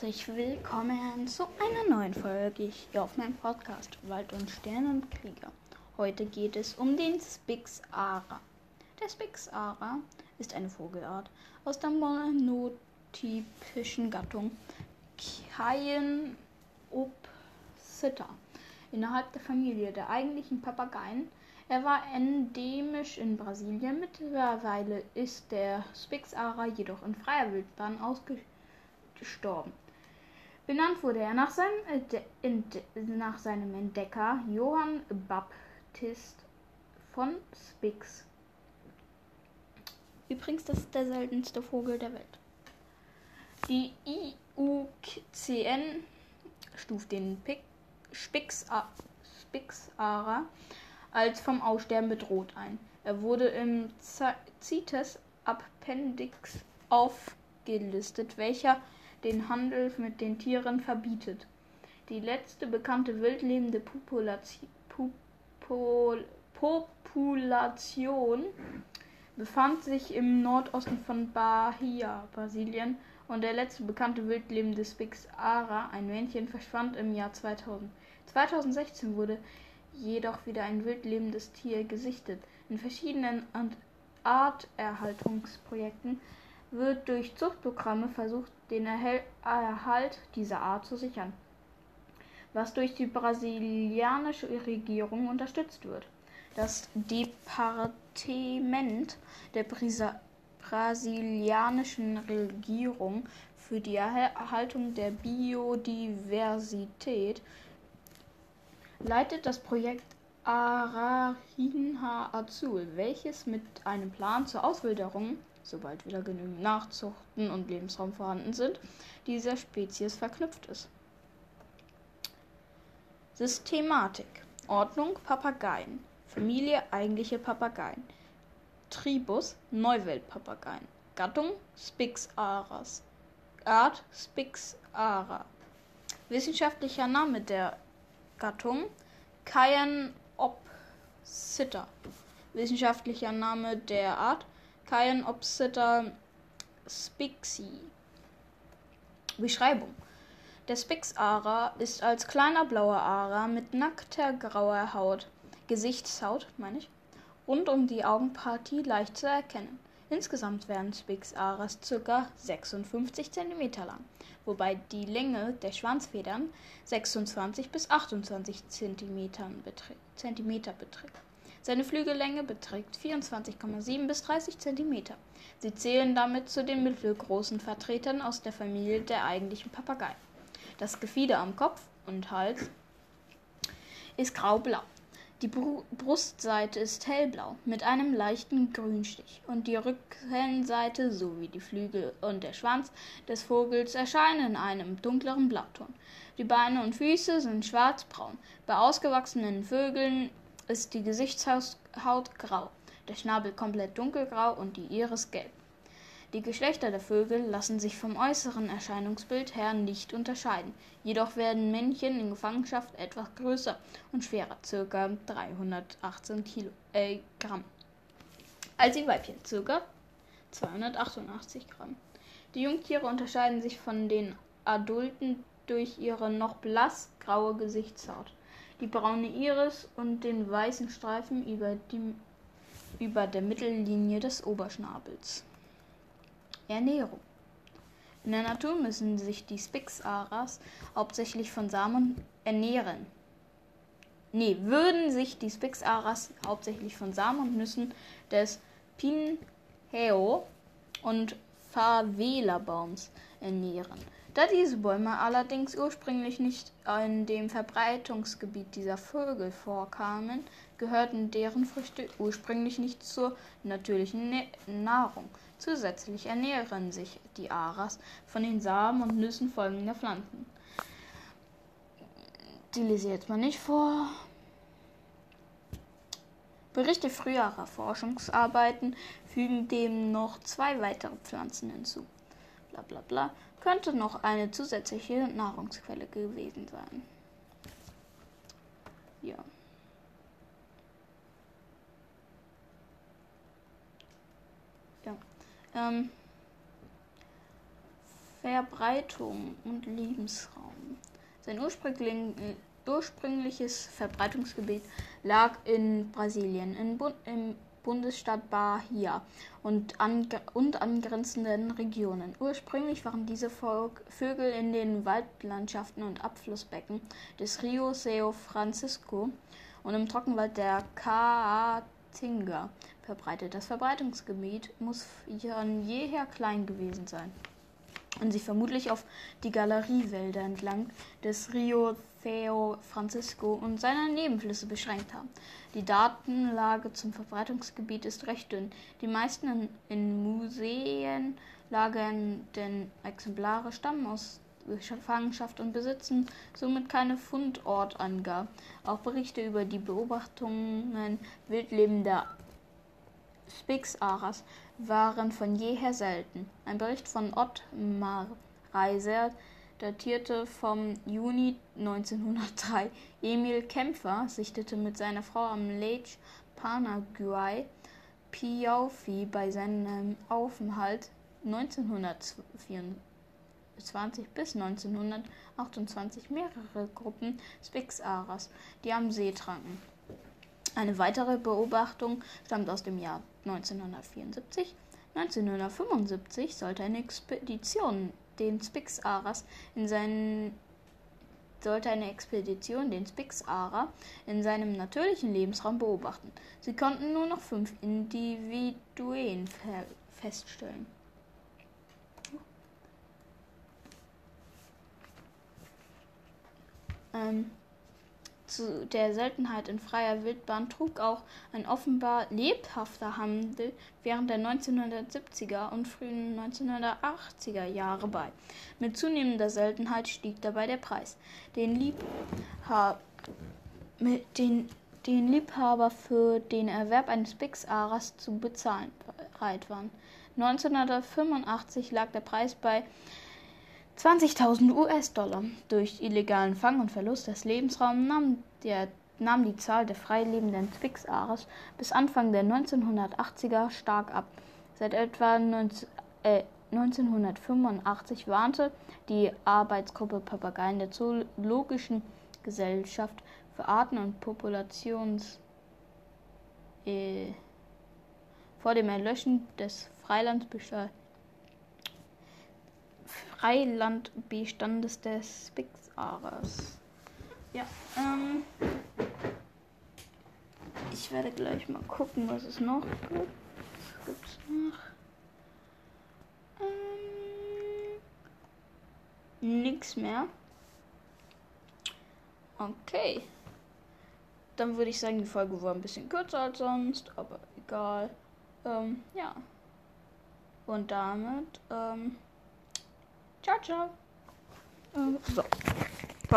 herzlich willkommen zu einer neuen Folge hier auf meinem Podcast Wald und Sternenkrieger. Heute geht es um den Spix Ara. Der Spix Ara ist eine Vogelart aus der monotypischen Gattung Cyanopsita innerhalb der Familie der eigentlichen Papageien. Er war endemisch in Brasilien. Mittlerweile ist der Spix Ara jedoch in freier Wildbahn ausgestorben gestorben. Benannt wurde er nach seinem, äh, nach seinem Entdecker Johann Baptist von Spix. Übrigens, das ist der seltenste Vogel der Welt. Die IUCN stuft den Spixarer als vom Aussterben bedroht ein. Er wurde im CITES Appendix aufgelistet, welcher den Handel mit den Tieren verbietet. Die letzte bekannte wildlebende Population, Population befand sich im Nordosten von Bahia, Brasilien, und der letzte bekannte wildlebende Spix Ara, ein Männchen, verschwand im Jahr 2000. 2016 wurde jedoch wieder ein wildlebendes Tier gesichtet. In verschiedenen Arterhaltungsprojekten wird durch Zuchtprogramme versucht, den Erhalt dieser Art zu sichern, was durch die brasilianische Regierung unterstützt wird. Das Departement der brasilianischen Regierung für die Erhaltung der Biodiversität leitet das Projekt Ararinha Azul, welches mit einem Plan zur Auswilderung sobald wieder genügend Nachzuchten und Lebensraum vorhanden sind, dieser Spezies verknüpft ist. Systematik. Ordnung Papageien. Familie eigentliche Papageien. Tribus Neuweltpapageien. Gattung Spixaras. Art Spixara. Wissenschaftlicher Name der Gattung Cyanopsita. Wissenschaftlicher Name der Art kein Obsitter Spixi. Beschreibung. Der Spix-Ara ist als kleiner blauer Ara mit nackter grauer Haut, Gesichtshaut, meine ich, rund um die Augenpartie leicht zu erkennen. Insgesamt werden Spix-Aras ca. 56 cm lang, wobei die Länge der Schwanzfedern 26 bis 28 cm beträgt. Seine Flügellänge beträgt 24,7 bis 30 cm. Sie zählen damit zu den mittelgroßen Vertretern aus der Familie der eigentlichen Papageien. Das Gefieder am Kopf und Hals ist graublau. Die Brustseite ist hellblau mit einem leichten Grünstich und die Rückenseite sowie die Flügel und der Schwanz des Vogels erscheinen in einem dunkleren Blauton. Die Beine und Füße sind schwarzbraun. Bei ausgewachsenen Vögeln ist die Gesichtshaut grau, der Schnabel komplett dunkelgrau und die Iris gelb. Die Geschlechter der Vögel lassen sich vom äußeren Erscheinungsbild her nicht unterscheiden, jedoch werden Männchen in Gefangenschaft etwas größer und schwerer, ca. 318 Kilo, äh, Gramm, als die Weibchen, ca. 288 Gramm. Die Jungtiere unterscheiden sich von den Adulten durch ihre noch blassgraue Gesichtshaut die braune Iris und den weißen Streifen über, die, über der Mittellinie des Oberschnabels. Ernährung. In der Natur müssen sich die Spixaras hauptsächlich von Samen ernähren. Nee, würden sich die Spixaras hauptsächlich von Samen und Nüssen des Pinheo und Favela-Baums ernähren. Da diese Bäume allerdings ursprünglich nicht in dem Verbreitungsgebiet dieser Vögel vorkamen, gehörten deren Früchte ursprünglich nicht zur natürlichen Nahrung. Zusätzlich ernähren sich die Aras von den Samen und Nüssen folgender Pflanzen. Die lese ich jetzt mal nicht vor. Berichte früherer Forschungsarbeiten fügen dem noch zwei weitere Pflanzen hinzu. Bla bla bla könnte noch eine zusätzliche Nahrungsquelle gewesen sein. Ja. Ja. Ähm, Verbreitung und Lebensraum. Sein ursprüngliches Verbreitungsgebiet lag in Brasilien, in Bu im Bundesstaat Bahia und, an, und angrenzenden Regionen. Ursprünglich waren diese Vögel in den Waldlandschaften und Abflussbecken des Rio São Francisco und im Trockenwald der Caatinga verbreitet. Das Verbreitungsgebiet muss von jeher klein gewesen sein und sich vermutlich auf die Galeriewälder entlang des Rio São Francisco und seiner Nebenflüsse beschränkt haben. Die Datenlage zum Verbreitungsgebiet ist recht dünn. Die meisten in, in Museen lagernden Exemplare stammen aus Gefangenschaft und besitzen somit keine Fundortangabe. Auch Berichte über die Beobachtungen wildlebender Spix-Aras waren von jeher selten. Ein Bericht von Ottmar Reiser datierte vom Juni 1903. Emil Kämpfer sichtete mit seiner Frau am Lake Panaguay Piaufi bei seinem Aufenthalt 1924 bis 1928 mehrere Gruppen Spix-Aras, die am See tranken. Eine weitere Beobachtung stammt aus dem Jahr 1974. 1975 sollte eine Expedition den Spix-Aras in seinen sollte eine Expedition den Spix-Ara in seinem natürlichen Lebensraum beobachten. Sie konnten nur noch fünf Individuen feststellen. Ähm, zu der Seltenheit in freier Wildbahn trug auch ein offenbar lebhafter Handel während der 1970er und frühen 1980er Jahre bei. Mit zunehmender Seltenheit stieg dabei der Preis, den, Liebha den, den Liebhaber für den Erwerb eines Bix-Aras zu bezahlen bereit waren. 1985 lag der Preis bei 20.000 US-Dollar. Durch illegalen Fang und Verlust des Lebensraums nahm, der, nahm die Zahl der freilebenden Spix-Ares bis Anfang der 1980er stark ab. Seit etwa 19, äh, 1985 warnte die Arbeitsgruppe Papageien der Zoologischen Gesellschaft für Arten- und Populations äh, vor dem Erlöschen des Freilandbestands Freilandbestandes des Spixares. Ja, ähm. Ich werde gleich mal gucken, was es noch gibt. Was gibt's noch? Ähm. Nix mehr. Okay. Dann würde ich sagen, die Folge war ein bisschen kürzer als sonst, aber egal. Ähm, ja. Und damit, ähm. Ciao, ciao. Äh, so.